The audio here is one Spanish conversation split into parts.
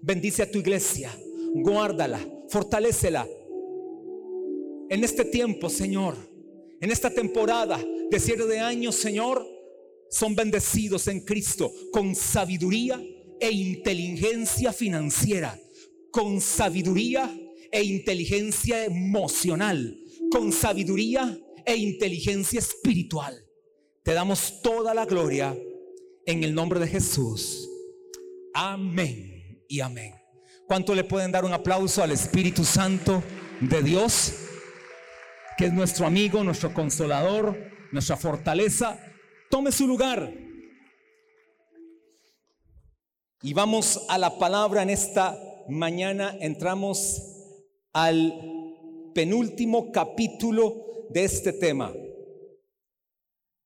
Bendice a tu iglesia, guárdala, fortalécela. En este tiempo, Señor, en esta temporada de cierre de años, Señor, son bendecidos en Cristo con sabiduría e inteligencia financiera, con sabiduría e inteligencia emocional, con sabiduría e inteligencia espiritual. Te damos toda la gloria en el nombre de Jesús. Amén y amén. ¿Cuánto le pueden dar un aplauso al Espíritu Santo de Dios? Que es nuestro amigo, nuestro consolador, nuestra fortaleza. Tome su lugar. Y vamos a la palabra en esta mañana. Entramos al penúltimo capítulo de este tema.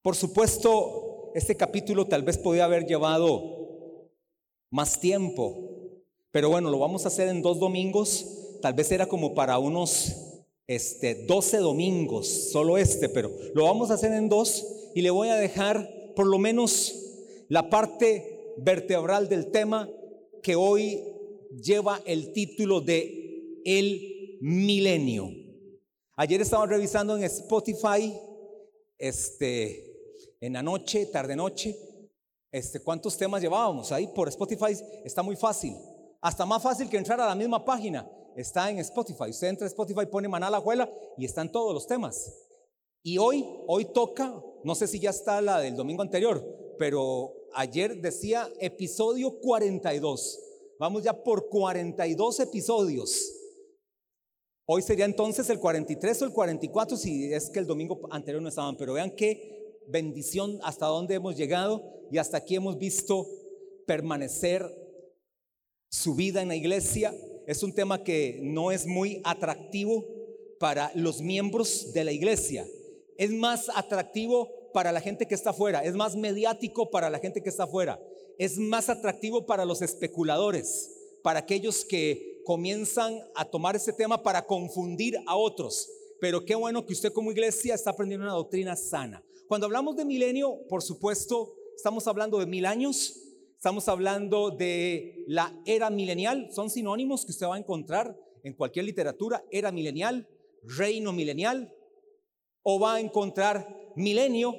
Por supuesto, este capítulo tal vez podía haber llevado más tiempo, pero bueno, lo vamos a hacer en dos domingos. Tal vez era como para unos este, 12 domingos, solo este, pero lo vamos a hacer en dos y le voy a dejar por lo menos la parte vertebral del tema que hoy lleva el título de El milenio. Ayer estaba revisando en Spotify, este, en la noche, tarde noche, este, cuántos temas llevábamos ahí por Spotify. Está muy fácil, hasta más fácil que entrar a la misma página. Está en Spotify. Usted entra a Spotify, pone Maná la Juela y están todos los temas. Y hoy, hoy toca, no sé si ya está la del domingo anterior, pero ayer decía episodio 42. Vamos ya por 42 episodios. Hoy sería entonces el 43 o el 44 si es que el domingo anterior no estaban, pero vean qué bendición hasta dónde hemos llegado y hasta aquí hemos visto permanecer su vida en la iglesia. Es un tema que no es muy atractivo para los miembros de la iglesia. Es más atractivo para la gente que está afuera, es más mediático para la gente que está afuera, es más atractivo para los especuladores, para aquellos que comienzan a tomar ese tema para confundir a otros. Pero qué bueno que usted como iglesia está aprendiendo una doctrina sana. Cuando hablamos de milenio, por supuesto, estamos hablando de mil años, estamos hablando de la era milenial, son sinónimos que usted va a encontrar en cualquier literatura, era milenial, reino milenial, o va a encontrar milenio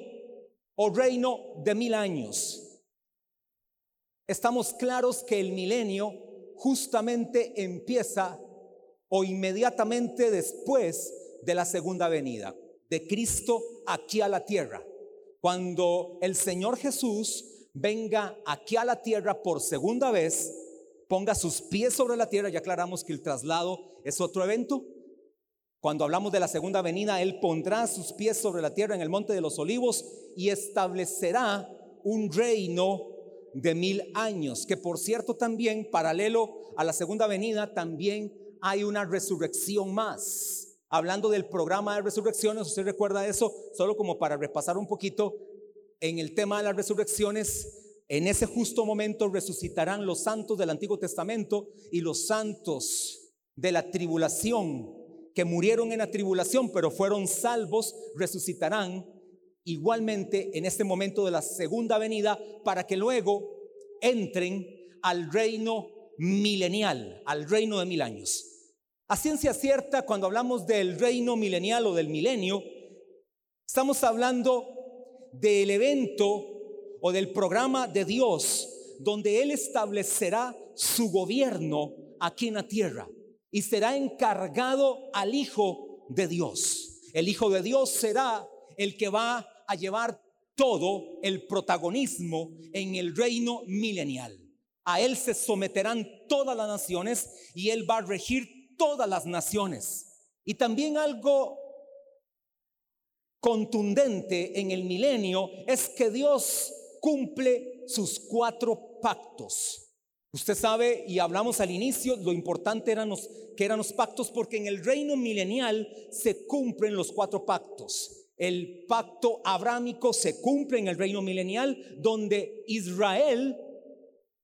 o reino de mil años. Estamos claros que el milenio justamente empieza o inmediatamente después de la segunda venida de Cristo aquí a la tierra. Cuando el Señor Jesús venga aquí a la tierra por segunda vez, ponga sus pies sobre la tierra, ya aclaramos que el traslado es otro evento. Cuando hablamos de la segunda venida, Él pondrá sus pies sobre la tierra en el monte de los olivos y establecerá un reino de mil años, que por cierto también, paralelo a la segunda venida, también hay una resurrección más. Hablando del programa de resurrecciones, usted recuerda eso, solo como para repasar un poquito, en el tema de las resurrecciones, en ese justo momento resucitarán los santos del Antiguo Testamento y los santos de la tribulación, que murieron en la tribulación, pero fueron salvos, resucitarán igualmente en este momento de la segunda venida para que luego entren al reino milenial, al reino de mil años. A ciencia cierta, cuando hablamos del reino milenial o del milenio, estamos hablando del evento o del programa de Dios donde Él establecerá su gobierno aquí en la tierra y será encargado al Hijo de Dios. El Hijo de Dios será el que va a llevar todo el protagonismo en el reino milenial. A Él se someterán todas las naciones y Él va a regir todas las naciones. Y también algo contundente en el milenio es que Dios cumple sus cuatro pactos. Usted sabe, y hablamos al inicio, lo importante eran los, que eran los pactos, porque en el reino milenial se cumplen los cuatro pactos. El pacto abrámico se cumple en el reino milenial, donde Israel,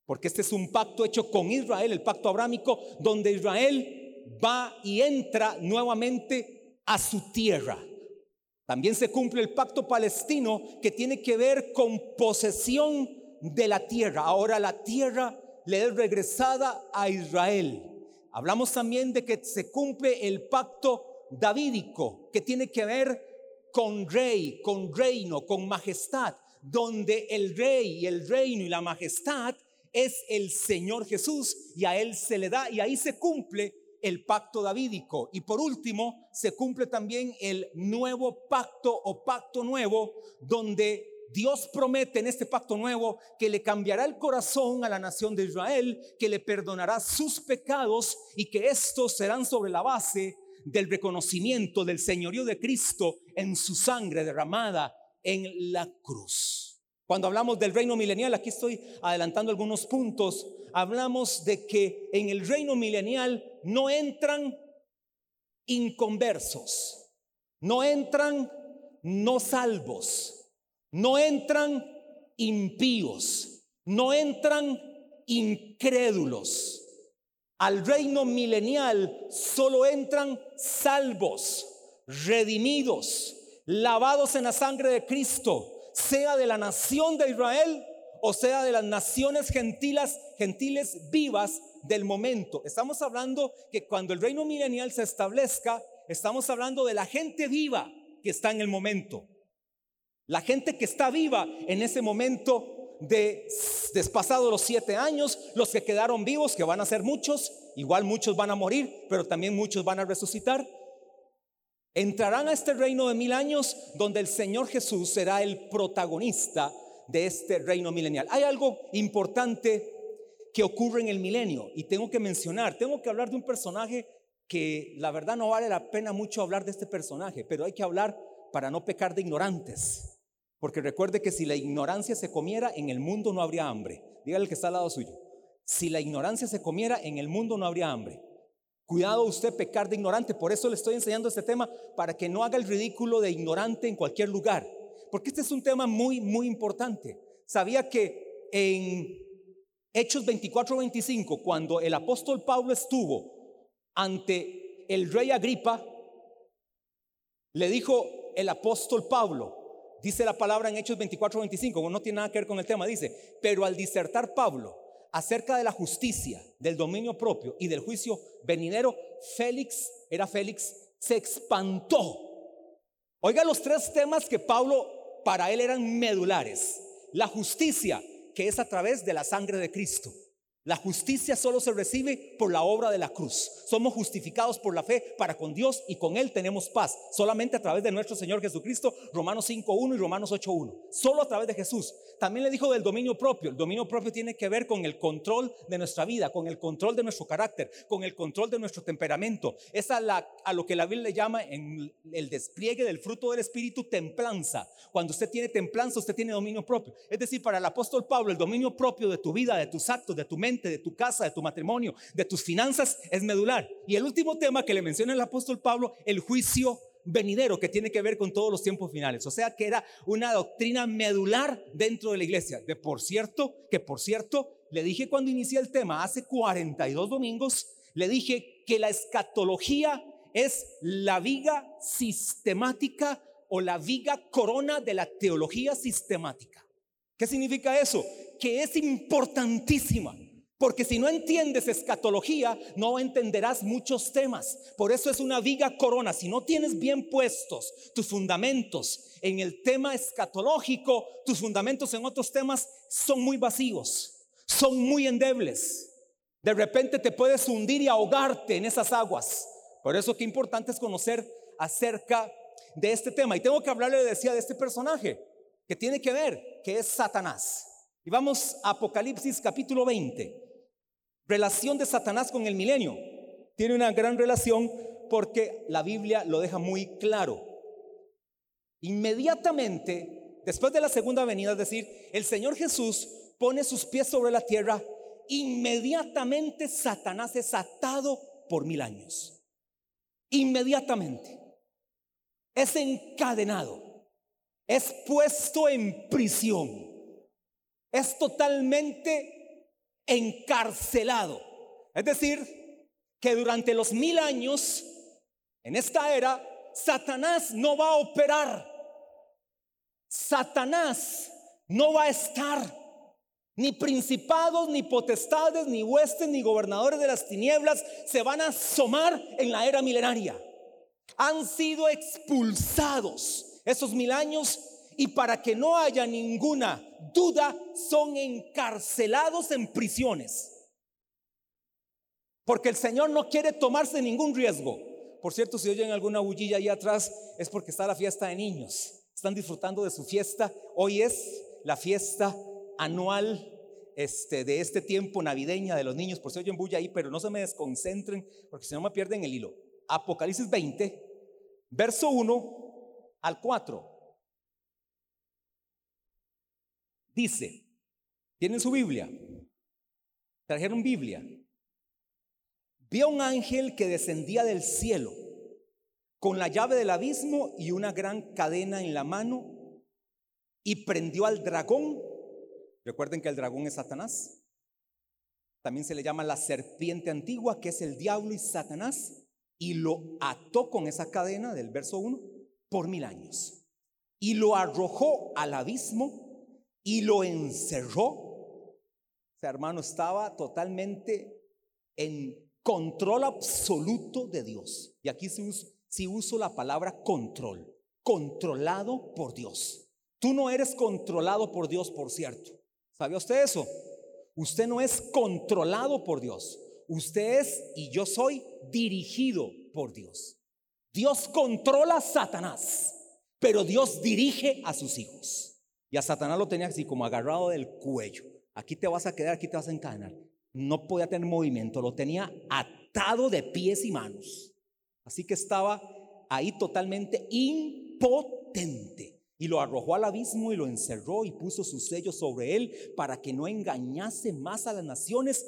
porque este es un pacto hecho con Israel, el pacto abrámico, donde Israel va y entra nuevamente a su tierra. También se cumple el pacto palestino que tiene que ver con posesión de la tierra. Ahora la tierra le es regresada a Israel. Hablamos también de que se cumple el pacto davídico, que tiene que ver con rey, con reino, con majestad, donde el rey y el reino y la majestad es el Señor Jesús y a Él se le da y ahí se cumple el pacto davídico. Y por último, se cumple también el nuevo pacto o pacto nuevo donde Dios promete en este pacto nuevo que le cambiará el corazón a la nación de Israel, que le perdonará sus pecados y que estos serán sobre la base del reconocimiento del señorío de Cristo en su sangre derramada en la cruz. Cuando hablamos del reino milenial, aquí estoy adelantando algunos puntos, hablamos de que en el reino milenial no entran inconversos, no entran no salvos, no entran impíos, no entran incrédulos. Al reino milenial solo entran salvos, redimidos, lavados en la sangre de Cristo, sea de la nación de Israel o sea de las naciones gentiles, gentiles vivas del momento. Estamos hablando que cuando el reino milenial se establezca, estamos hablando de la gente viva que está en el momento. La gente que está viva en ese momento de despasados los siete años, los que quedaron vivos, que van a ser muchos, igual muchos van a morir, pero también muchos van a resucitar. Entrarán a este reino de mil años donde el Señor Jesús será el protagonista de este reino milenial. Hay algo importante que ocurre en el milenio y tengo que mencionar, tengo que hablar de un personaje que la verdad no vale la pena mucho hablar de este personaje, pero hay que hablar para no pecar de ignorantes. Porque recuerde que si la ignorancia se comiera, en el mundo no habría hambre. Dígale que está al lado suyo. Si la ignorancia se comiera, en el mundo no habría hambre. Cuidado usted pecar de ignorante. Por eso le estoy enseñando este tema, para que no haga el ridículo de ignorante en cualquier lugar. Porque este es un tema muy, muy importante. Sabía que en Hechos 24-25, cuando el apóstol Pablo estuvo ante el rey Agripa, le dijo el apóstol Pablo, dice la palabra en Hechos 24-25, no tiene nada que ver con el tema, dice, pero al disertar Pablo acerca de la justicia, del dominio propio y del juicio venidero, Félix, era Félix, se espantó. Oiga los tres temas que Pablo para él eran medulares. La justicia, que es a través de la sangre de Cristo. La justicia solo se recibe por la obra de la cruz. Somos justificados por la fe para con Dios y con Él tenemos paz. Solamente a través de nuestro Señor Jesucristo, Romanos 5.1 y Romanos 8.1. Solo a través de Jesús. También le dijo del dominio propio. El dominio propio tiene que ver con el control de nuestra vida, con el control de nuestro carácter, con el control de nuestro temperamento. Es a, la, a lo que la Biblia le llama en el despliegue del fruto del Espíritu templanza. Cuando usted tiene templanza, usted tiene dominio propio. Es decir, para el apóstol Pablo, el dominio propio de tu vida, de tus actos, de tu mente de tu casa, de tu matrimonio, de tus finanzas, es medular. Y el último tema que le menciona el apóstol Pablo, el juicio venidero que tiene que ver con todos los tiempos finales. O sea que era una doctrina medular dentro de la iglesia. De por cierto, que por cierto, le dije cuando inicié el tema, hace 42 domingos, le dije que la escatología es la viga sistemática o la viga corona de la teología sistemática. ¿Qué significa eso? Que es importantísima. Porque si no entiendes escatología, no entenderás muchos temas. Por eso es una viga corona. Si no tienes bien puestos tus fundamentos en el tema escatológico, tus fundamentos en otros temas son muy vacíos, son muy endebles. De repente te puedes hundir y ahogarte en esas aguas. Por eso qué importante es conocer acerca de este tema. Y tengo que hablarle, decía, de este personaje que tiene que ver, que es Satanás. Y vamos a Apocalipsis capítulo 20 relación de Satanás con el milenio. Tiene una gran relación porque la Biblia lo deja muy claro. Inmediatamente, después de la segunda venida, es decir, el Señor Jesús pone sus pies sobre la tierra, inmediatamente Satanás es atado por mil años. Inmediatamente. Es encadenado. Es puesto en prisión. Es totalmente encarcelado. Es decir, que durante los mil años, en esta era, Satanás no va a operar. Satanás no va a estar. Ni principados, ni potestades, ni huestes, ni gobernadores de las tinieblas se van a asomar en la era milenaria. Han sido expulsados esos mil años y para que no haya ninguna duda, son encarcelados en prisiones. Porque el Señor no quiere tomarse ningún riesgo. Por cierto, si oyen alguna bullilla ahí atrás, es porque está la fiesta de niños. Están disfrutando de su fiesta. Hoy es la fiesta anual este, de este tiempo navideña de los niños. Por si oyen bulla ahí, pero no se me desconcentren, porque si no me pierden el hilo. Apocalipsis 20, verso 1 al 4. Dice, ¿tienen su Biblia? ¿Trajeron Biblia? Vi a un ángel que descendía del cielo con la llave del abismo y una gran cadena en la mano y prendió al dragón. Recuerden que el dragón es Satanás. También se le llama la serpiente antigua, que es el diablo y Satanás, y lo ató con esa cadena del verso 1 por mil años. Y lo arrojó al abismo y lo encerró. O hermano, estaba totalmente en control absoluto de Dios. Y aquí si uso, si uso la palabra control, controlado por Dios. Tú no eres controlado por Dios, por cierto. ¿Sabía usted eso? Usted no es controlado por Dios. Usted es y yo soy dirigido por Dios. Dios controla a Satanás, pero Dios dirige a sus hijos. Y a Satanás lo tenía así como agarrado del cuello. Aquí te vas a quedar, aquí te vas a encadenar. No podía tener movimiento, lo tenía atado de pies y manos. Así que estaba ahí totalmente impotente. Y lo arrojó al abismo y lo encerró y puso su sello sobre él para que no engañase más a las naciones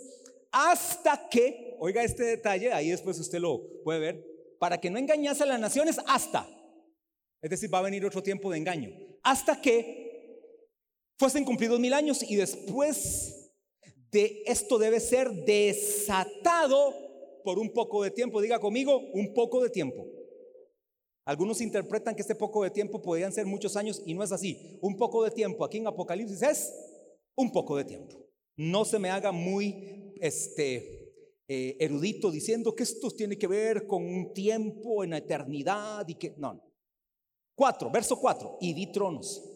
hasta que, oiga este detalle, ahí después usted lo puede ver, para que no engañase a las naciones hasta, es decir, va a venir otro tiempo de engaño, hasta que fuesen cumplidos mil años y después de esto debe ser desatado por un poco de tiempo. Diga conmigo, un poco de tiempo. Algunos interpretan que este poco de tiempo podrían ser muchos años y no es así. Un poco de tiempo aquí en Apocalipsis es un poco de tiempo. No se me haga muy este, eh, erudito diciendo que esto tiene que ver con un tiempo en la eternidad y que no. Cuatro, verso cuatro. Y vi tronos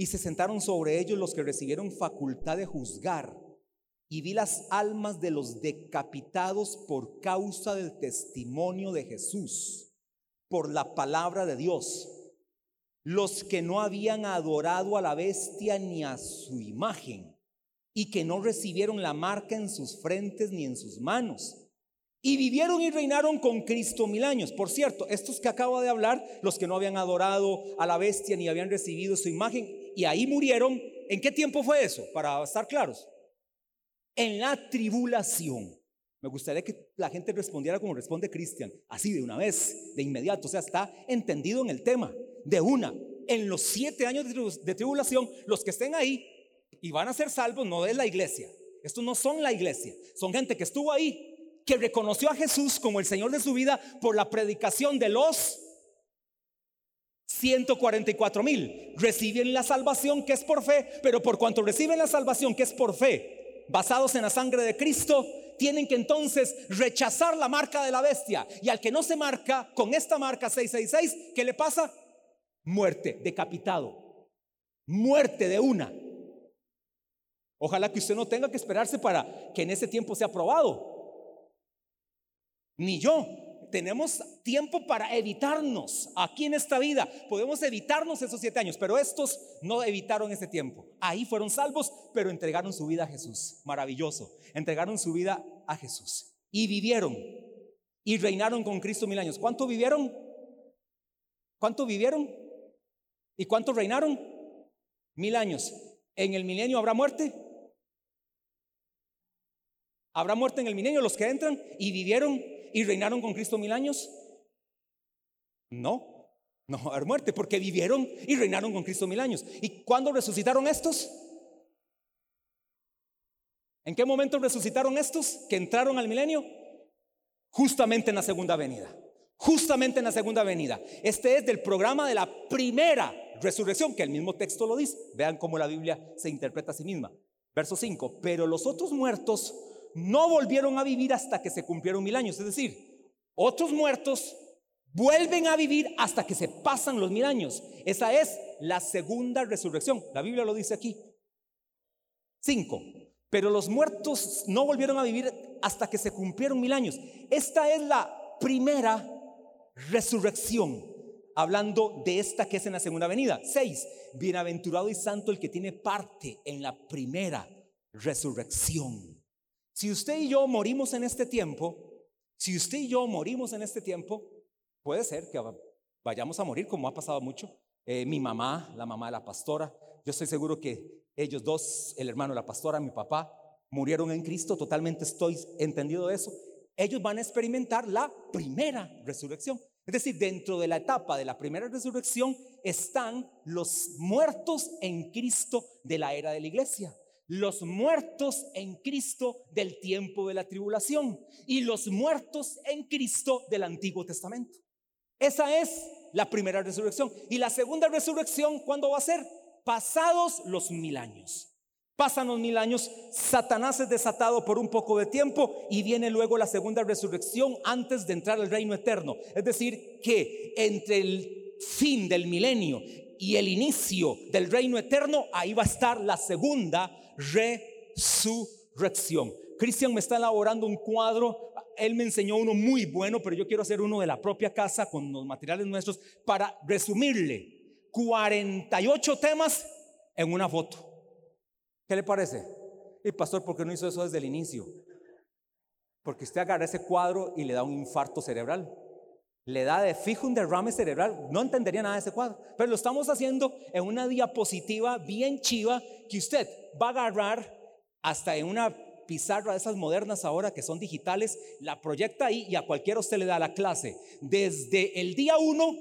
y se sentaron sobre ellos los que recibieron facultad de juzgar. Y vi las almas de los decapitados por causa del testimonio de Jesús, por la palabra de Dios. Los que no habían adorado a la bestia ni a su imagen, y que no recibieron la marca en sus frentes ni en sus manos y vivieron y reinaron con Cristo mil años. Por cierto, estos que acabo de hablar, los que no habían adorado a la bestia ni habían recibido su imagen, y ahí murieron, ¿en qué tiempo fue eso? Para estar claros. En la tribulación. Me gustaría que la gente respondiera como responde Cristian, así de una vez, de inmediato. O sea, está entendido en el tema. De una, en los siete años de tribulación, los que estén ahí y van a ser salvos no es la iglesia. Estos no son la iglesia, son gente que estuvo ahí que reconoció a Jesús como el Señor de su vida por la predicación de los 144 mil. Reciben la salvación que es por fe, pero por cuanto reciben la salvación que es por fe, basados en la sangre de Cristo, tienen que entonces rechazar la marca de la bestia. Y al que no se marca con esta marca 666, ¿qué le pasa? Muerte, decapitado. Muerte de una. Ojalá que usted no tenga que esperarse para que en ese tiempo sea aprobado ni yo. Tenemos tiempo para evitarnos aquí en esta vida. Podemos evitarnos esos siete años, pero estos no evitaron ese tiempo. Ahí fueron salvos, pero entregaron su vida a Jesús. Maravilloso. Entregaron su vida a Jesús. Y vivieron. Y reinaron con Cristo mil años. ¿Cuánto vivieron? ¿Cuánto vivieron? ¿Y cuánto reinaron? Mil años. ¿En el milenio habrá muerte? ¿Habrá muerte en el milenio los que entran y vivieron y reinaron con Cristo mil años? No, no a muerte porque vivieron y reinaron con Cristo mil años. ¿Y cuándo resucitaron estos? ¿En qué momento resucitaron estos que entraron al milenio? Justamente en la segunda venida. Justamente en la segunda venida. Este es del programa de la primera resurrección, que el mismo texto lo dice. Vean cómo la Biblia se interpreta a sí misma. Verso 5, pero los otros muertos no volvieron a vivir hasta que se cumplieron mil años. Es decir, otros muertos vuelven a vivir hasta que se pasan los mil años. Esa es la segunda resurrección. La Biblia lo dice aquí. 5. Pero los muertos no volvieron a vivir hasta que se cumplieron mil años. Esta es la primera resurrección, hablando de esta que es en la segunda venida. 6. Bienaventurado y santo el que tiene parte en la primera resurrección. Si usted y yo morimos en este tiempo, si usted y yo morimos en este tiempo, puede ser que vayamos a morir como ha pasado mucho. Eh, mi mamá, la mamá de la pastora, yo estoy seguro que ellos dos, el hermano de la pastora, mi papá, murieron en Cristo, totalmente estoy entendido de eso. Ellos van a experimentar la primera resurrección. Es decir, dentro de la etapa de la primera resurrección están los muertos en Cristo de la era de la iglesia los muertos en Cristo del tiempo de la tribulación y los muertos en Cristo del Antiguo Testamento. Esa es la primera resurrección. Y la segunda resurrección, ¿cuándo va a ser? Pasados los mil años. Pasan los mil años, Satanás es desatado por un poco de tiempo y viene luego la segunda resurrección antes de entrar al reino eterno. Es decir, que entre el fin del milenio y el inicio del reino eterno, ahí va a estar la segunda resurrección. Cristian me está elaborando un cuadro, él me enseñó uno muy bueno, pero yo quiero hacer uno de la propia casa con los materiales nuestros para resumirle 48 temas en una foto. ¿Qué le parece? Y pastor, ¿por qué no hizo eso desde el inicio? Porque usted agarra ese cuadro y le da un infarto cerebral. Le da de fijo un derrame cerebral. No entendería nada de ese cuadro. Pero lo estamos haciendo en una diapositiva bien chiva que usted va a agarrar hasta en una pizarra de esas modernas ahora que son digitales, la proyecta ahí y a cualquiera usted le da la clase. Desde el día 1,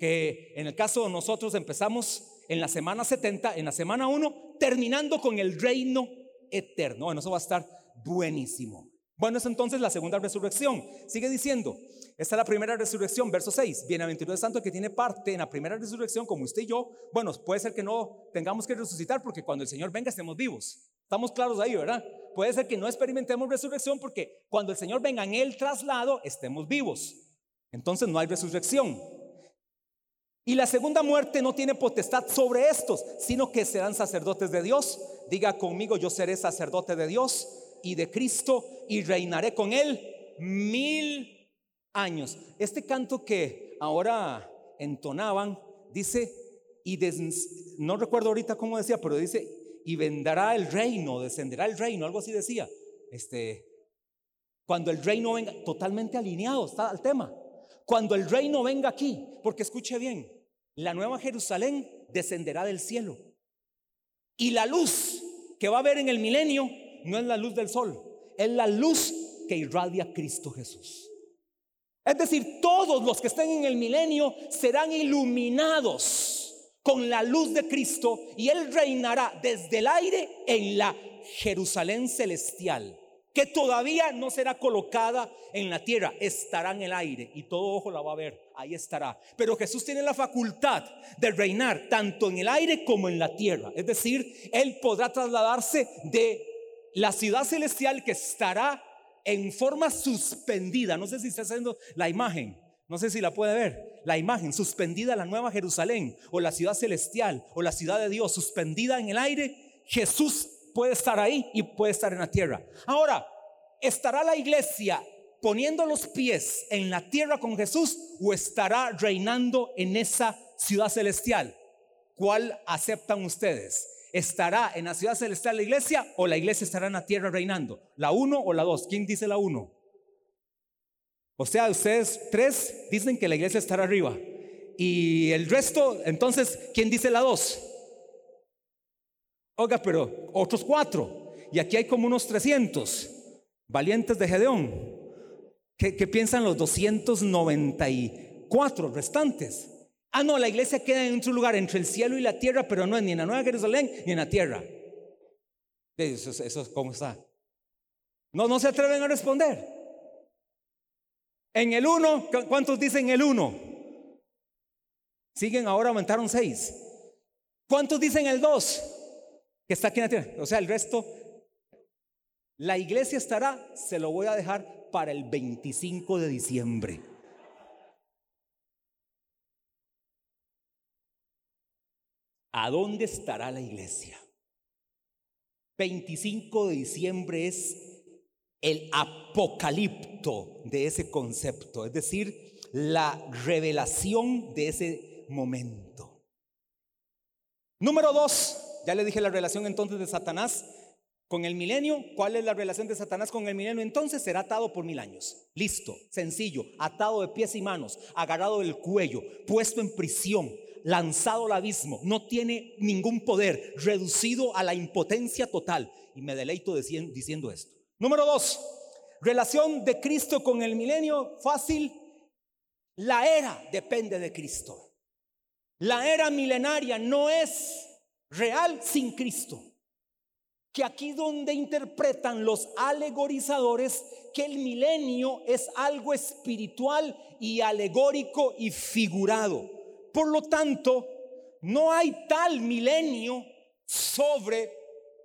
que en el caso de nosotros empezamos en la semana 70, en la semana 1, terminando con el reino eterno. Bueno, eso va a estar buenísimo. Bueno, es entonces la segunda resurrección. Sigue diciendo, esta es la primera resurrección, verso 6. Bienaventurado es santo que tiene parte en la primera resurrección, como usted y yo. Bueno, puede ser que no tengamos que resucitar porque cuando el Señor venga estemos vivos. Estamos claros ahí, ¿verdad? Puede ser que no experimentemos resurrección porque cuando el Señor venga en el traslado estemos vivos. Entonces no hay resurrección. Y la segunda muerte no tiene potestad sobre estos, sino que serán sacerdotes de Dios. Diga conmigo, yo seré sacerdote de Dios y de Cristo y reinaré con él mil años. Este canto que ahora entonaban dice, y no recuerdo ahorita cómo decía, pero dice, y vendrá el reino, descenderá el reino, algo así decía. Este, cuando el reino venga, totalmente alineado está al tema. Cuando el reino venga aquí, porque escuche bien, la nueva Jerusalén descenderá del cielo. Y la luz que va a haber en el milenio no es la luz del sol, es la luz que irradia Cristo Jesús. Es decir, todos los que estén en el milenio serán iluminados con la luz de Cristo y Él reinará desde el aire en la Jerusalén celestial, que todavía no será colocada en la tierra, estará en el aire y todo ojo la va a ver, ahí estará. Pero Jesús tiene la facultad de reinar tanto en el aire como en la tierra, es decir, Él podrá trasladarse de la ciudad celestial que estará en forma suspendida. No sé si está haciendo la imagen. No sé si la puede ver. La imagen suspendida la nueva Jerusalén o la ciudad celestial o la ciudad de Dios suspendida en el aire. Jesús puede estar ahí y puede estar en la tierra. Ahora, ¿estará la iglesia poniendo los pies en la tierra con Jesús o estará reinando en esa ciudad celestial? ¿Cuál aceptan ustedes? ¿Estará en la ciudad celestial la iglesia o la iglesia estará en la tierra reinando? ¿La uno o la dos? ¿Quién dice la uno? O sea, ustedes tres dicen que la iglesia estará arriba. Y el resto, entonces, ¿quién dice la dos? Oiga, pero otros cuatro. Y aquí hay como unos 300 valientes de Gedeón. ¿Qué, qué piensan los 294 restantes? Ah, no, la iglesia queda en otro lugar, entre el cielo y la tierra, pero no es ni en la Nueva Jerusalén ni en la tierra. Eso, eso cómo está. No, no se atreven a responder. En el uno, ¿cuántos dicen el uno? Siguen ahora, aumentaron seis. ¿Cuántos dicen el dos? que está aquí en la tierra. O sea, el resto, la iglesia estará, se lo voy a dejar para el 25 de diciembre. ¿A dónde estará la iglesia? 25 de diciembre es el apocalipto de ese concepto, es decir, la revelación de ese momento. Número dos, ya le dije la relación entonces de Satanás con el milenio. ¿Cuál es la relación de Satanás con el milenio? Entonces será atado por mil años. Listo, sencillo, atado de pies y manos, agarrado del cuello, puesto en prisión, lanzado al abismo, no tiene ningún poder, reducido a la impotencia total. Y me deleito diciendo esto. Número dos, relación de Cristo con el milenio, fácil. La era depende de Cristo. La era milenaria no es real sin Cristo. Que aquí donde interpretan los alegorizadores que el milenio es algo espiritual y alegórico y figurado. Por lo tanto, no hay tal milenio sobre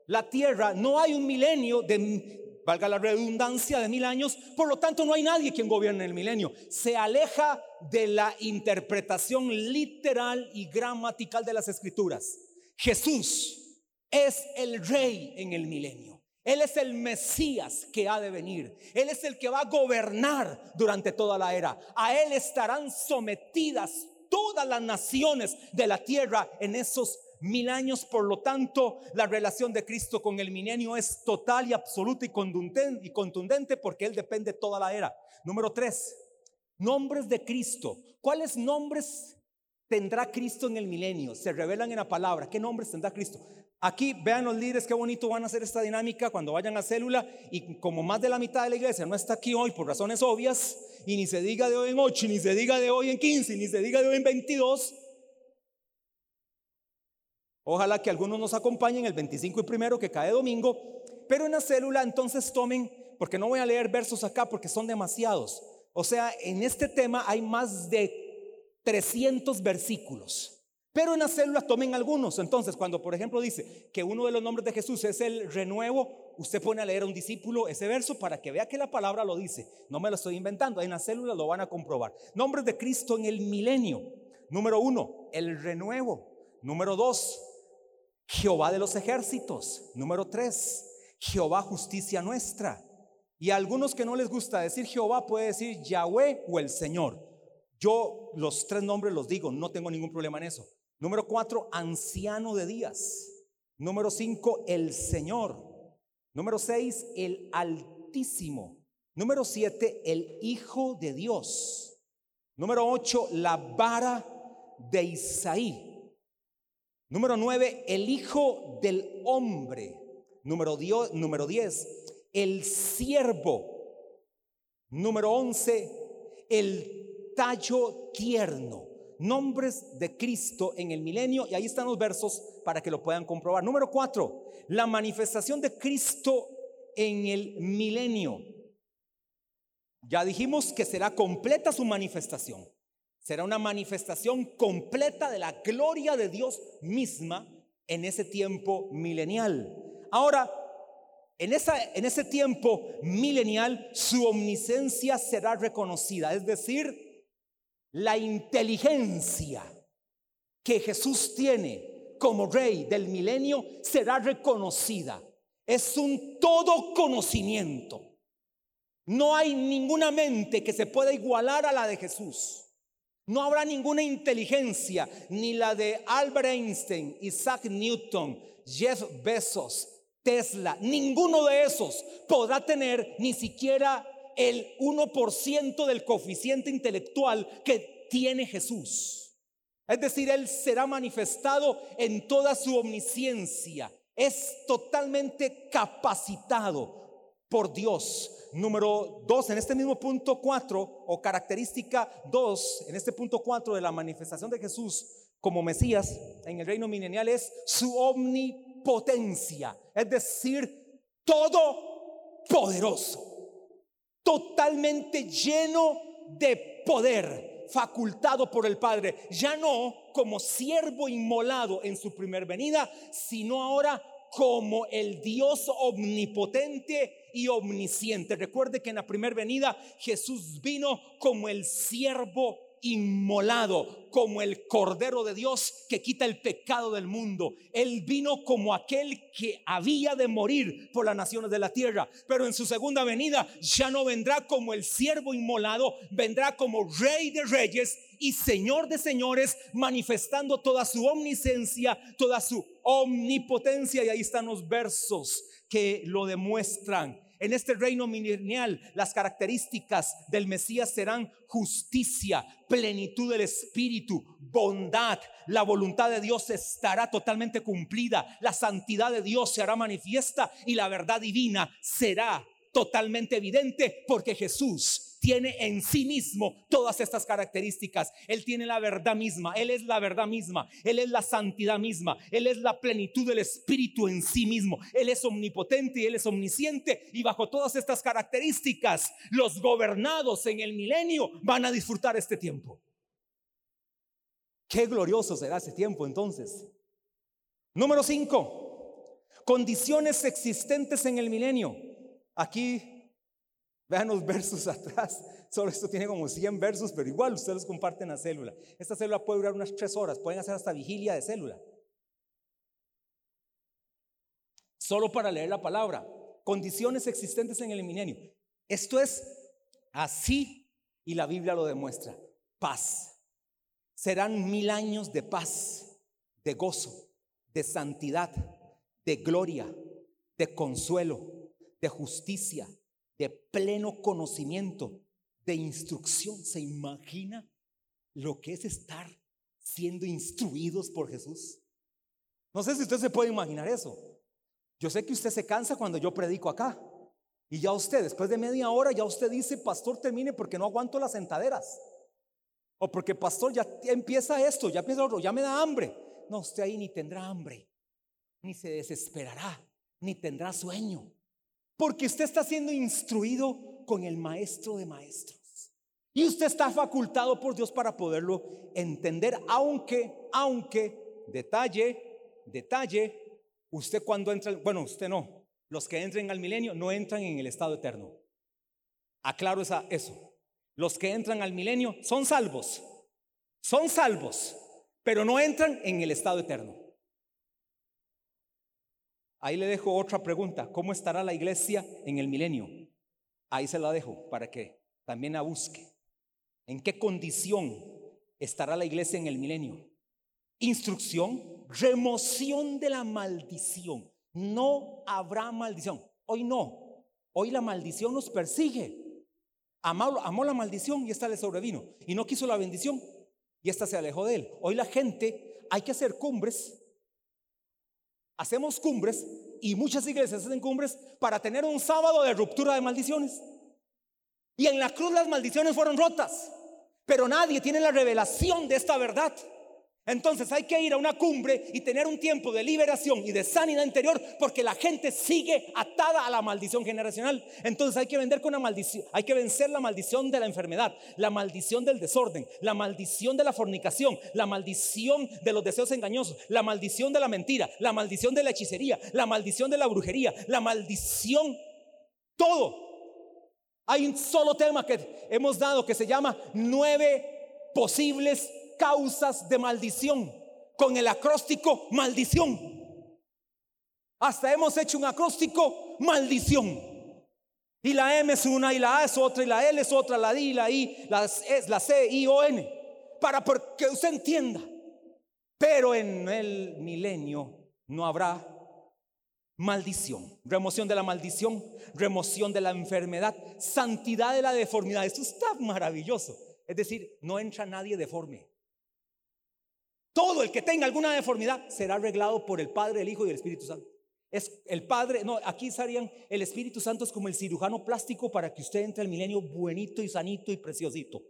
la tierra, no hay un milenio de, valga la redundancia, de mil años, por lo tanto no hay nadie quien gobierne el milenio. Se aleja de la interpretación literal y gramatical de las escrituras. Jesús es el rey en el milenio. Él es el Mesías que ha de venir. Él es el que va a gobernar durante toda la era. A Él estarán sometidas todas las naciones de la tierra en esos mil años. Por lo tanto, la relación de Cristo con el milenio es total y absoluta y contundente, porque Él depende de toda la era. Número tres, nombres de Cristo. ¿Cuáles nombres tendrá Cristo en el milenio? Se revelan en la palabra. ¿Qué nombres tendrá Cristo? Aquí vean los líderes qué bonito van a hacer esta dinámica cuando vayan a célula y como más de la mitad de la iglesia no está aquí hoy por razones obvias y ni se diga de hoy en 8, ni se diga de hoy en 15, ni se diga de hoy en 22. Ojalá que algunos nos acompañen el 25 y primero que cae domingo, pero en la célula entonces tomen, porque no voy a leer versos acá porque son demasiados. O sea, en este tema hay más de 300 versículos. Pero en la célula tomen algunos. Entonces, cuando por ejemplo dice que uno de los nombres de Jesús es el renuevo, usted pone a leer a un discípulo ese verso para que vea que la palabra lo dice. No me lo estoy inventando. En la célula lo van a comprobar. Nombres de Cristo en el milenio. Número uno, el renuevo. Número dos, Jehová de los ejércitos. Número tres, Jehová justicia nuestra. Y a algunos que no les gusta decir Jehová puede decir Yahweh o el Señor. Yo los tres nombres los digo, no tengo ningún problema en eso. Número cuatro, anciano de días. Número cinco, el Señor. Número seis, el Altísimo. Número siete, el Hijo de Dios. Número ocho, la vara de Isaí. Número nueve, el Hijo del Hombre. Número, número diez, el siervo. Número once, el tallo tierno nombres de Cristo en el milenio y ahí están los versos para que lo puedan comprobar. Número cuatro, la manifestación de Cristo en el milenio. Ya dijimos que será completa su manifestación. Será una manifestación completa de la gloria de Dios misma en ese tiempo milenial. Ahora, en, esa, en ese tiempo milenial, su omniscencia será reconocida, es decir, la inteligencia que Jesús tiene como rey del milenio será reconocida. Es un todo conocimiento. No hay ninguna mente que se pueda igualar a la de Jesús. No habrá ninguna inteligencia, ni la de Albert Einstein, Isaac Newton, Jeff Bezos, Tesla. Ninguno de esos podrá tener ni siquiera el 1% del coeficiente intelectual que tiene Jesús. Es decir, Él será manifestado en toda su omnisciencia. Es totalmente capacitado por Dios. Número 2, en este mismo punto 4, o característica 2, en este punto 4 de la manifestación de Jesús como Mesías en el reino milenial es su omnipotencia. Es decir, todo poderoso totalmente lleno de poder, facultado por el Padre, ya no como siervo inmolado en su primer venida, sino ahora como el Dios omnipotente y omnisciente. Recuerde que en la primera venida Jesús vino como el siervo inmolado como el Cordero de Dios que quita el pecado del mundo. Él vino como aquel que había de morir por las naciones de la tierra, pero en su segunda venida ya no vendrá como el siervo inmolado, vendrá como Rey de Reyes y Señor de señores, manifestando toda su omniscencia, toda su omnipotencia. Y ahí están los versos que lo demuestran. En este reino milenial, las características del Mesías serán justicia, plenitud del Espíritu, bondad. La voluntad de Dios estará totalmente cumplida. La santidad de Dios se hará manifiesta y la verdad divina será totalmente evidente porque Jesús tiene en sí mismo todas estas características. Él tiene la verdad misma, Él es la verdad misma, Él es la santidad misma, Él es la plenitud del Espíritu en sí mismo, Él es omnipotente y Él es omnisciente. Y bajo todas estas características, los gobernados en el milenio van a disfrutar este tiempo. Qué glorioso será ese tiempo entonces. Número 5. Condiciones existentes en el milenio. Aquí Vean los versos atrás. Solo esto tiene como 100 versos, pero igual ustedes comparten a célula. Esta célula puede durar unas 3 horas. Pueden hacer hasta vigilia de célula. Solo para leer la palabra. Condiciones existentes en el milenio. Esto es así y la Biblia lo demuestra. Paz. Serán mil años de paz, de gozo, de santidad, de gloria, de consuelo, de justicia de pleno conocimiento, de instrucción. ¿Se imagina lo que es estar siendo instruidos por Jesús? No sé si usted se puede imaginar eso. Yo sé que usted se cansa cuando yo predico acá. Y ya usted, después de media hora, ya usted dice, pastor, termine porque no aguanto las sentaderas. O porque, pastor, ya empieza esto, ya empieza otro, ya me da hambre. No, usted ahí ni tendrá hambre, ni se desesperará, ni tendrá sueño. Porque usted está siendo instruido con el maestro de maestros. Y usted está facultado por Dios para poderlo entender, aunque, aunque, detalle, detalle, usted cuando entra, bueno, usted no, los que entren al milenio no entran en el estado eterno. Aclaro esa, eso. Los que entran al milenio son salvos, son salvos, pero no entran en el estado eterno. Ahí le dejo otra pregunta. ¿Cómo estará la iglesia en el milenio? Ahí se la dejo para que también la busque. ¿En qué condición estará la iglesia en el milenio? Instrucción, remoción de la maldición. No habrá maldición. Hoy no. Hoy la maldición nos persigue. Amó, amó la maldición y esta le sobrevino. Y no quiso la bendición y esta se alejó de él. Hoy la gente hay que hacer cumbres hacemos cumbres y muchas iglesias hacen cumbres para tener un sábado de ruptura de maldiciones. Y en la cruz las maldiciones fueron rotas, pero nadie tiene la revelación de esta verdad. Entonces hay que ir a una cumbre y tener un tiempo de liberación y de sanidad interior porque la gente sigue atada a la maldición generacional. Entonces hay que vender con una maldición, hay que vencer la maldición de la enfermedad, la maldición del desorden, la maldición de la fornicación, la maldición de los deseos engañosos, la maldición de la mentira, la maldición de la hechicería, la maldición de la brujería, la maldición, todo. Hay un solo tema que hemos dado que se llama nueve posibles causas de maldición con el acróstico maldición. Hasta hemos hecho un acróstico maldición. Y la M es una, y la A es otra, y la L es otra, la D y la I, la, la C, I, O, N. Para que usted entienda. Pero en el milenio no habrá maldición, remoción de la maldición, remoción de la enfermedad, santidad de la deformidad. Esto está maravilloso. Es decir, no entra nadie deforme. Todo el que tenga alguna deformidad será arreglado por el Padre, el Hijo y el Espíritu Santo. Es el Padre, no, aquí estarían, el Espíritu Santo es como el cirujano plástico para que usted entre al milenio buenito y sanito y preciosito.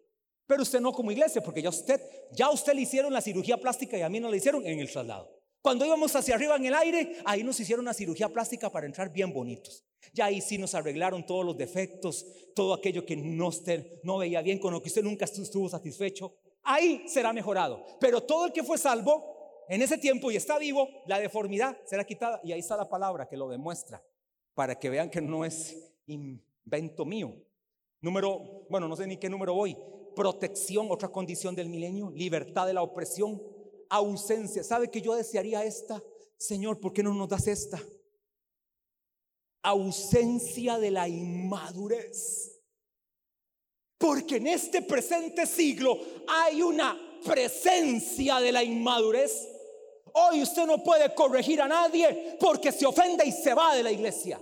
Pero usted no como iglesia, porque ya usted, ya usted le hicieron la cirugía plástica y a mí no le hicieron en el traslado. Cuando íbamos hacia arriba en el aire, ahí nos hicieron una cirugía plástica para entrar bien bonitos. Ya ahí sí nos arreglaron todos los defectos, todo aquello que no, usted no veía bien, con lo que usted nunca estuvo satisfecho ahí será mejorado. Pero todo el que fue salvo en ese tiempo y está vivo, la deformidad será quitada. Y ahí está la palabra que lo demuestra, para que vean que no es invento mío. Número, bueno, no sé ni qué número voy. Protección, otra condición del milenio, libertad de la opresión, ausencia. ¿Sabe que yo desearía esta? Señor, ¿por qué no nos das esta? Ausencia de la inmadurez. Porque en este presente siglo hay una presencia de la inmadurez. Hoy usted no puede corregir a nadie porque se ofende y se va de la iglesia.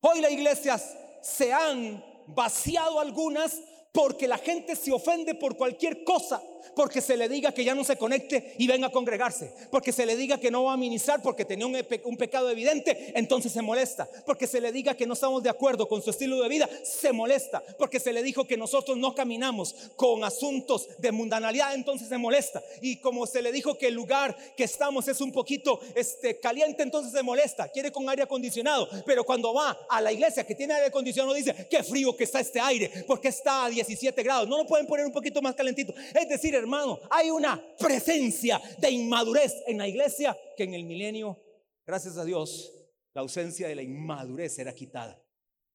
Hoy las iglesias se han vaciado algunas porque la gente se ofende por cualquier cosa porque se le diga que ya no se conecte y venga a congregarse, porque se le diga que no va a ministrar porque tenía un, pecado evidente, entonces se molesta, porque se le diga que no estamos de acuerdo con su estilo de vida, se molesta, porque se le dijo que nosotros no caminamos con asuntos de mundanalidad, entonces se molesta, y como se le dijo que el lugar que estamos es un poquito este, caliente, entonces se molesta, quiere con aire acondicionado, pero cuando va a la iglesia que tiene aire acondicionado dice, qué frío que está este aire, porque está a 17 grados, no lo pueden poner un poquito más calentito, es decir, hermano, hay una presencia de inmadurez en la iglesia que en el milenio, gracias a Dios, la ausencia de la inmadurez será quitada.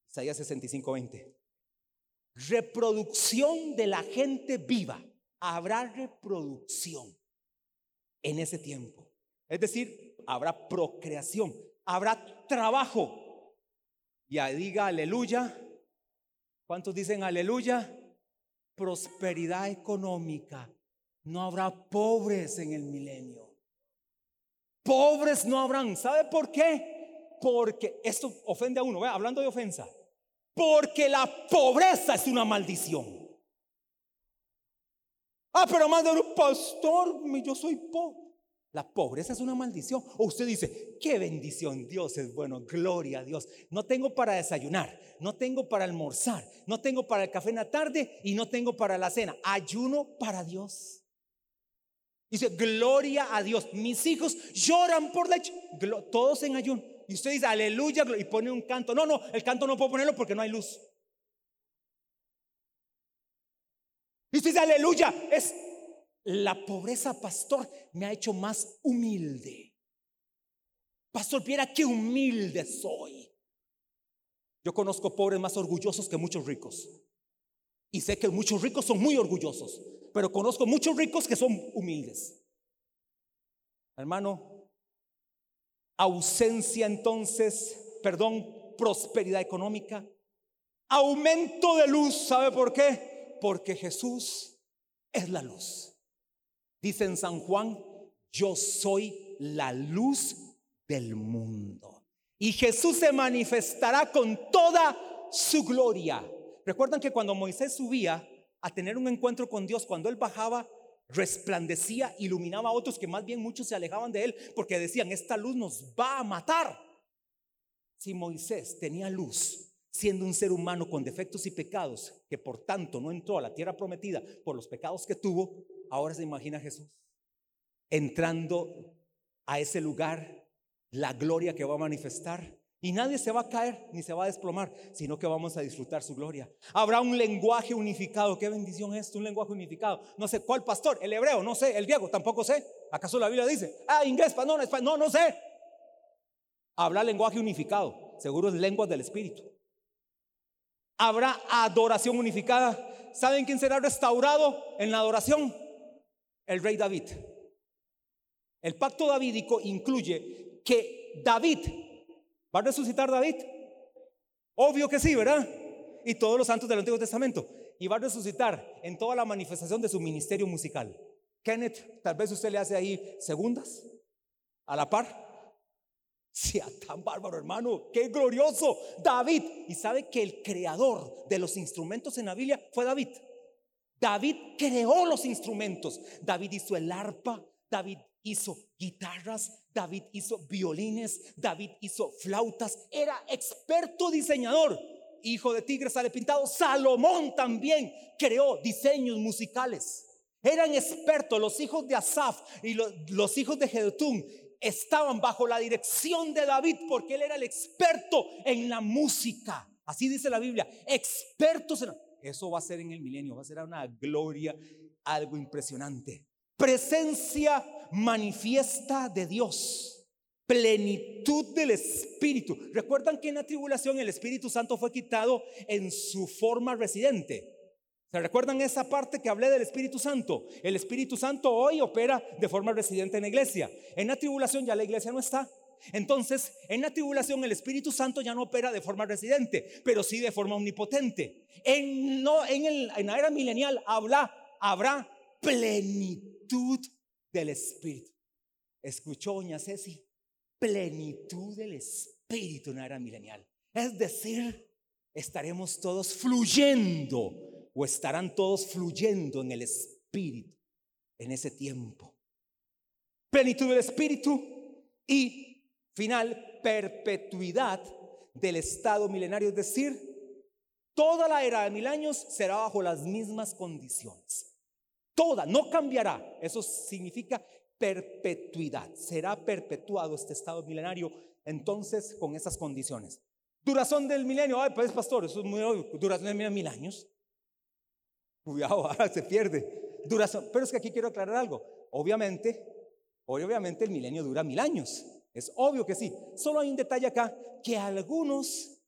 Isaías 65, 20. Reproducción de la gente viva. Habrá reproducción en ese tiempo. Es decir, habrá procreación, habrá trabajo. Ya diga aleluya. ¿Cuántos dicen aleluya? Prosperidad económica, no habrá pobres en el milenio. Pobres no habrán. ¿Sabe por qué? Porque esto ofende a uno. hablando de ofensa. Porque la pobreza es una maldición. Ah, pero más de un pastor, yo soy pobre. La pobreza es una maldición. O usted dice, qué bendición, Dios es bueno, gloria a Dios. No tengo para desayunar, no tengo para almorzar, no tengo para el café en la tarde y no tengo para la cena. Ayuno para Dios. Dice, gloria a Dios. Mis hijos lloran por leche. Todos en ayuno. Y usted dice, aleluya, y pone un canto. No, no, el canto no puedo ponerlo porque no hay luz. Y usted dice, aleluya. Es la pobreza, pastor, me ha hecho más humilde. Pastor, viera qué humilde soy. Yo conozco pobres más orgullosos que muchos ricos. Y sé que muchos ricos son muy orgullosos pero conozco muchos ricos que son humildes. Hermano, ausencia entonces, perdón, prosperidad económica, aumento de luz, ¿sabe por qué? Porque Jesús es la luz. Dice en San Juan, yo soy la luz del mundo. Y Jesús se manifestará con toda su gloria. Recuerdan que cuando Moisés subía, a tener un encuentro con Dios, cuando Él bajaba, resplandecía, iluminaba a otros que más bien muchos se alejaban de Él porque decían, esta luz nos va a matar. Si Moisés tenía luz, siendo un ser humano con defectos y pecados, que por tanto no entró a la tierra prometida por los pecados que tuvo, ahora se imagina Jesús entrando a ese lugar, la gloria que va a manifestar y nadie se va a caer ni se va a desplomar, sino que vamos a disfrutar su gloria. Habrá un lenguaje unificado. ¿Qué bendición es esto? Un lenguaje unificado. No sé cuál pastor, el hebreo, no sé, el griego, tampoco sé. ¿Acaso la Biblia dice? Ah, inglés, no, español, no, no sé. Habrá lenguaje unificado. Seguro es lenguas del Espíritu. Habrá adoración unificada. ¿Saben quién será restaurado en la adoración? El rey David. El pacto davídico incluye que David ¿Va a resucitar David? Obvio que sí, ¿verdad? Y todos los santos del Antiguo Testamento. Y va a resucitar en toda la manifestación de su ministerio musical. Kenneth, tal vez usted le hace ahí segundas a la par. Sea tan bárbaro, hermano, qué glorioso. David. Y sabe que el creador de los instrumentos en la Biblia fue David. David creó los instrumentos. David hizo el arpa, David hizo guitarras, David hizo violines, David hizo flautas, era experto diseñador. Hijo de tigre sale pintado. Salomón también creó diseños musicales. Eran expertos. Los hijos de Asaf y los, hijos de Jedutún estaban bajo la dirección de David porque él era el experto en la música. Así dice la Biblia. Expertos en... Eso va a ser en el milenio, va a ser una gloria, algo impresionante. presencia manifiesta de Dios, plenitud del Espíritu. ¿Recuerdan que en la tribulación el Espíritu Santo fue quitado en su forma residente? ¿Se recuerdan esa parte que hablé del Espíritu Santo? El Espíritu Santo hoy opera de forma residente en la iglesia. En la tribulación ya la iglesia no está. Entonces, en la tribulación el Espíritu Santo ya no opera de forma residente, pero sí de forma omnipotente. En, la era milenial habla, habrá plenitud del Espíritu. Escuchó doña Ceci, plenitud del Espíritu en la era milenial. Es decir, estaremos todos fluyendo o estarán todos fluyendo en el Espíritu en ese tiempo. Plenitud del Espíritu y final, perpetuidad del estado milenario, es decir, toda la era de mil años será bajo las mismas condiciones. Toda, no cambiará. Eso significa perpetuidad. Será perpetuado este estado milenario entonces con esas condiciones. Duración del milenio, ay, pues pastor, eso es muy obvio. Duración de mil años. Cuidado, ahora se pierde. Duración, pero es que aquí quiero aclarar algo. Obviamente, obviamente el milenio dura mil años. Es obvio que sí. Solo hay un detalle acá, que algunos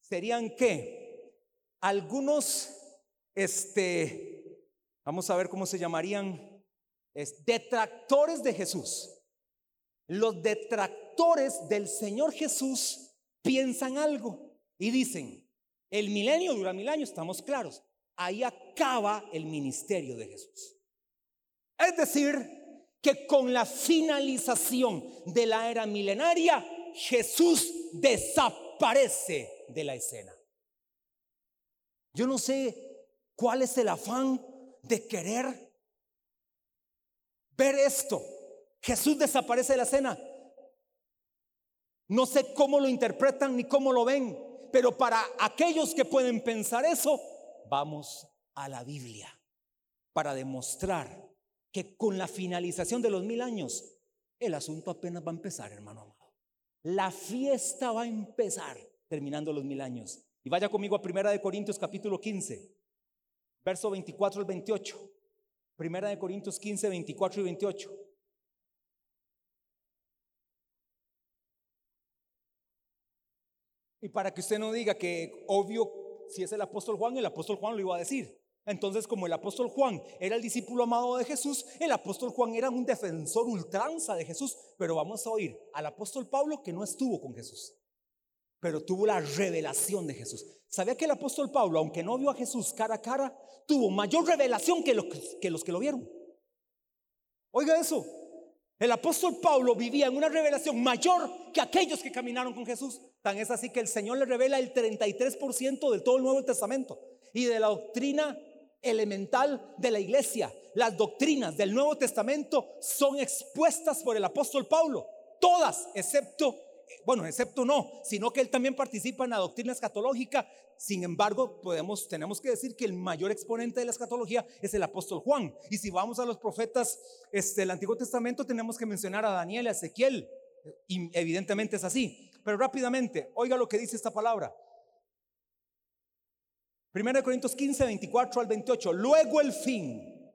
serían qué? Algunos, este, Vamos a ver cómo se llamarían. Es detractores de Jesús. Los detractores del Señor Jesús piensan algo y dicen, el milenio dura mil años, estamos claros. Ahí acaba el ministerio de Jesús. Es decir, que con la finalización de la era milenaria, Jesús desaparece de la escena. Yo no sé cuál es el afán de querer ver esto. Jesús desaparece de la cena. No sé cómo lo interpretan ni cómo lo ven, pero para aquellos que pueden pensar eso, vamos a la Biblia para demostrar que con la finalización de los mil años, el asunto apenas va a empezar, hermano amado. La fiesta va a empezar terminando los mil años. Y vaya conmigo a Primera de Corintios capítulo 15 verso 24 al 28. Primera de Corintios 15, 24 y 28. Y para que usted no diga que obvio, si es el apóstol Juan, el apóstol Juan lo iba a decir. Entonces, como el apóstol Juan era el discípulo amado de Jesús, el apóstol Juan era un defensor ultranza de Jesús. Pero vamos a oír al apóstol Pablo que no estuvo con Jesús pero tuvo la revelación de Jesús. ¿Sabía que el apóstol Pablo, aunque no vio a Jesús cara a cara, tuvo mayor revelación que los que, los que lo vieron? Oiga eso. El apóstol Pablo vivía en una revelación mayor que aquellos que caminaron con Jesús. Tan es así que el Señor le revela el 33% de todo el Nuevo Testamento y de la doctrina elemental de la iglesia. Las doctrinas del Nuevo Testamento son expuestas por el apóstol Pablo, todas excepto bueno, excepto no, sino que él también participa en la doctrina escatológica. Sin embargo, podemos, tenemos que decir que el mayor exponente de la escatología es el apóstol Juan. Y si vamos a los profetas este, del Antiguo Testamento, tenemos que mencionar a Daniel a Ezequiel. Y evidentemente es así. Pero rápidamente, oiga lo que dice esta palabra. 1 Corintios 15, 24 al 28. Luego el fin.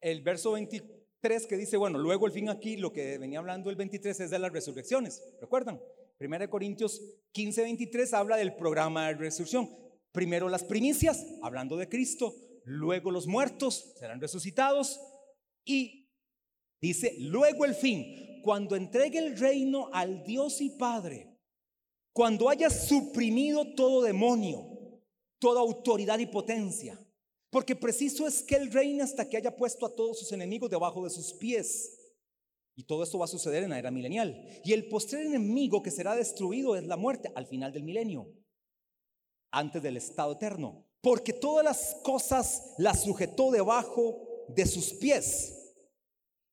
El verso 24 que dice, bueno, luego el fin aquí, lo que venía hablando el 23 es de las resurrecciones, ¿recuerdan? 1 Corintios 15, 23 habla del programa de resurrección. Primero las primicias, hablando de Cristo, luego los muertos serán resucitados y dice, luego el fin, cuando entregue el reino al Dios y Padre, cuando haya suprimido todo demonio, toda autoridad y potencia, porque preciso es que Él reine hasta que haya puesto a todos sus enemigos debajo de sus pies. Y todo esto va a suceder en la era milenial. Y el postrer enemigo que será destruido es la muerte al final del milenio, antes del estado eterno. Porque todas las cosas las sujetó debajo de sus pies.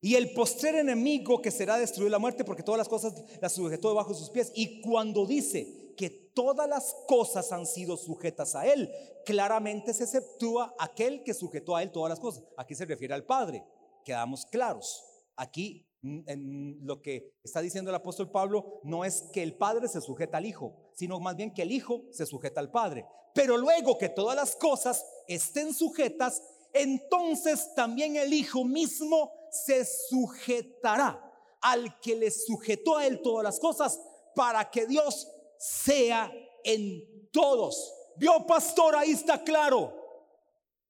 Y el postrer enemigo que será destruido la muerte, porque todas las cosas las sujetó debajo de sus pies. Y cuando dice que todas las cosas han sido sujetas a Él. Claramente se exceptúa aquel que sujetó a Él todas las cosas. Aquí se refiere al Padre. Quedamos claros. Aquí mm, en lo que está diciendo el apóstol Pablo no es que el Padre se sujeta al Hijo, sino más bien que el Hijo se sujeta al Padre. Pero luego que todas las cosas estén sujetas, entonces también el Hijo mismo se sujetará al que le sujetó a él todas las cosas para que Dios sea en todos. Vio pastor, ahí está claro.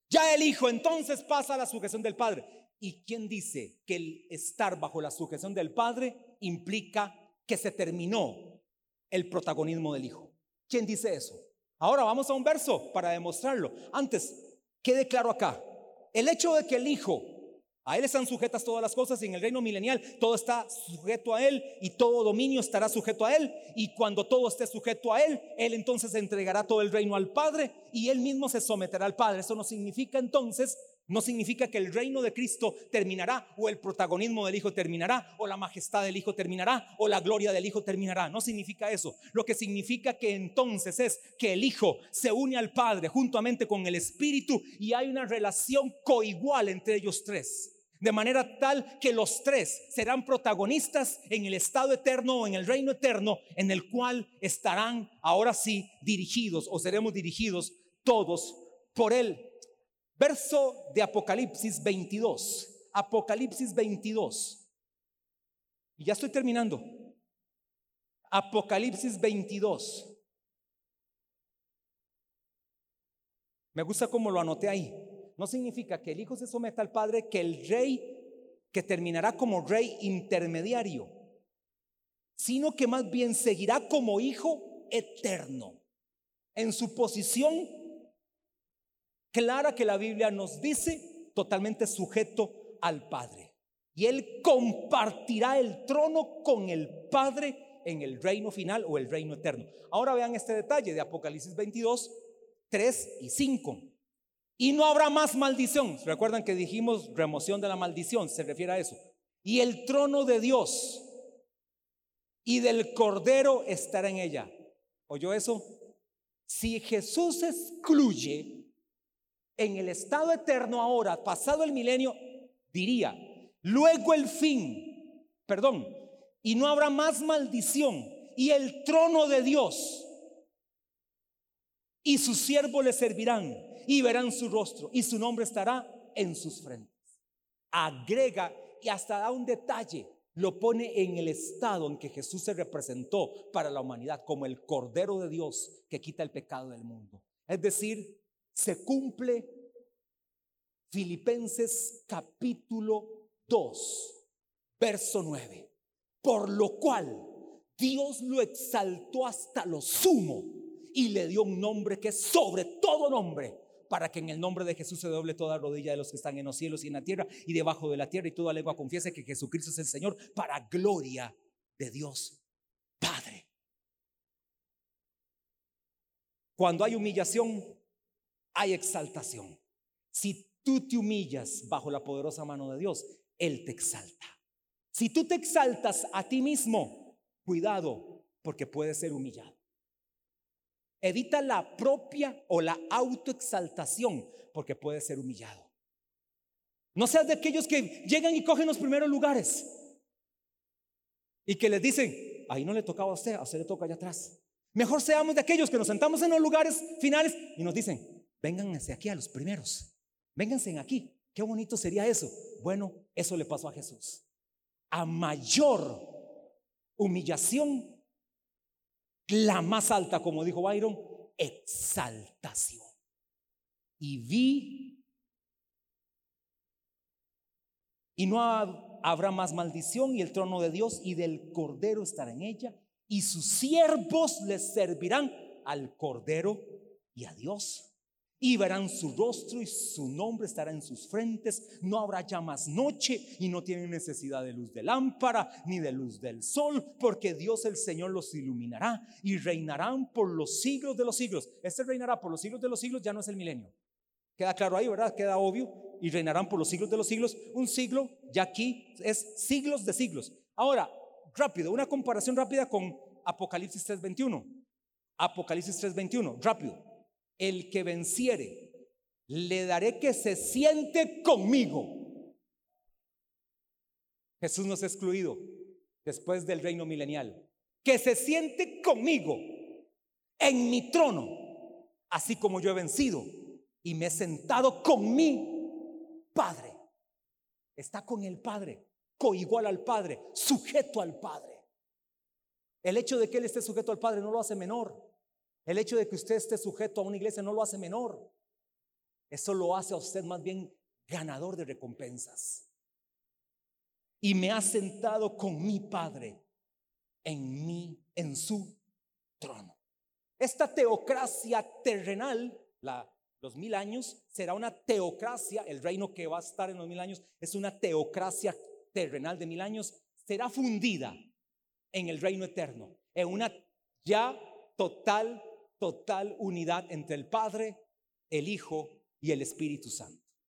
Ya el Hijo entonces pasa a la sujeción del Padre. ¿Y quién dice que el estar bajo la sujeción del Padre implica que se terminó el protagonismo del Hijo? ¿Quién dice eso? Ahora vamos a un verso para demostrarlo. Antes, quede claro acá. El hecho de que el Hijo, a Él están sujetas todas las cosas y en el reino milenial todo está sujeto a Él y todo dominio estará sujeto a Él. Y cuando todo esté sujeto a Él, Él entonces entregará todo el reino al Padre y Él mismo se someterá al Padre. Eso no significa entonces no significa que el reino de Cristo terminará o el protagonismo del Hijo terminará o la majestad del Hijo terminará o la gloria del Hijo terminará. No significa eso. Lo que significa que entonces es que el Hijo se une al Padre juntamente con el Espíritu y hay una relación coigual entre ellos tres. De manera tal que los tres serán protagonistas en el estado eterno o en el reino eterno en el cual estarán ahora sí dirigidos o seremos dirigidos todos por Él. Verso de Apocalipsis 22. Apocalipsis 22. Y ya estoy terminando. Apocalipsis 22. Me gusta cómo lo anoté ahí. No significa que el Hijo se someta al Padre, que el Rey, que terminará como Rey intermediario, sino que más bien seguirá como Hijo eterno, en su posición clara que la Biblia nos dice, totalmente sujeto al Padre. Y Él compartirá el trono con el Padre en el reino final o el reino eterno. Ahora vean este detalle de Apocalipsis 22, 3 y 5. Y no habrá más maldición. ¿Recuerdan que dijimos remoción de la maldición? Se refiere a eso. Y el trono de Dios y del Cordero estará en ella. ¿Oyó eso? Si Jesús excluye en el estado eterno ahora, pasado el milenio, diría, luego el fin, perdón, y no habrá más maldición, y el trono de Dios, y sus siervos le servirán, y verán su rostro, y su nombre estará en sus frentes. Agrega y hasta da un detalle, lo pone en el estado en que Jesús se representó para la humanidad como el Cordero de Dios que quita el pecado del mundo. Es decir, se cumple Filipenses capítulo 2, verso 9. Por lo cual Dios lo exaltó hasta lo sumo y le dio un nombre que es sobre todo nombre, para que en el nombre de Jesús se doble toda rodilla de los que están en los cielos y en la tierra y debajo de la tierra y toda lengua confiese que Jesucristo es el Señor para gloria de Dios Padre. Cuando hay humillación, hay exaltación. Si tú te humillas bajo la poderosa mano de Dios, Él te exalta. Si tú te exaltas a ti mismo, cuidado, porque puedes ser humillado. Evita la propia o la autoexaltación, porque puedes ser humillado. No seas de aquellos que llegan y cogen los primeros lugares y que les dicen, ahí no le tocaba a usted, a usted le toca allá atrás. Mejor seamos de aquellos que nos sentamos en los lugares finales y nos dicen, hacia aquí a los primeros, vénganse aquí. Qué bonito sería eso. Bueno, eso le pasó a Jesús. A mayor humillación, la más alta, como dijo Byron, exaltación. Y vi, y no habrá más maldición, y el trono de Dios y del Cordero estará en ella y sus siervos les servirán al Cordero y a Dios. Y verán su rostro y su nombre estará en sus frentes. No habrá ya más noche y no tienen necesidad de luz de lámpara ni de luz del sol, porque Dios el Señor los iluminará y reinarán por los siglos de los siglos. Este reinará por los siglos de los siglos, ya no es el milenio. Queda claro ahí, ¿verdad? Queda obvio. Y reinarán por los siglos de los siglos. Un siglo, ya aquí es siglos de siglos. Ahora, rápido, una comparación rápida con Apocalipsis 3:21. Apocalipsis 3:21, rápido. El que venciere, le daré que se siente conmigo. Jesús nos ha excluido después del reino milenial. Que se siente conmigo en mi trono, así como yo he vencido y me he sentado con mi Padre. Está con el Padre, coigual al Padre, sujeto al Padre. El hecho de que Él esté sujeto al Padre no lo hace menor. El hecho de que usted esté sujeto a una iglesia no lo hace menor. Eso lo hace a usted más bien ganador de recompensas. Y me ha sentado con mi Padre en mí, en su trono. Esta teocracia terrenal, la, los mil años, será una teocracia, el reino que va a estar en los mil años es una teocracia terrenal de mil años, será fundida en el reino eterno, en una ya total, total unidad entre el Padre, el Hijo y el Espíritu Santo.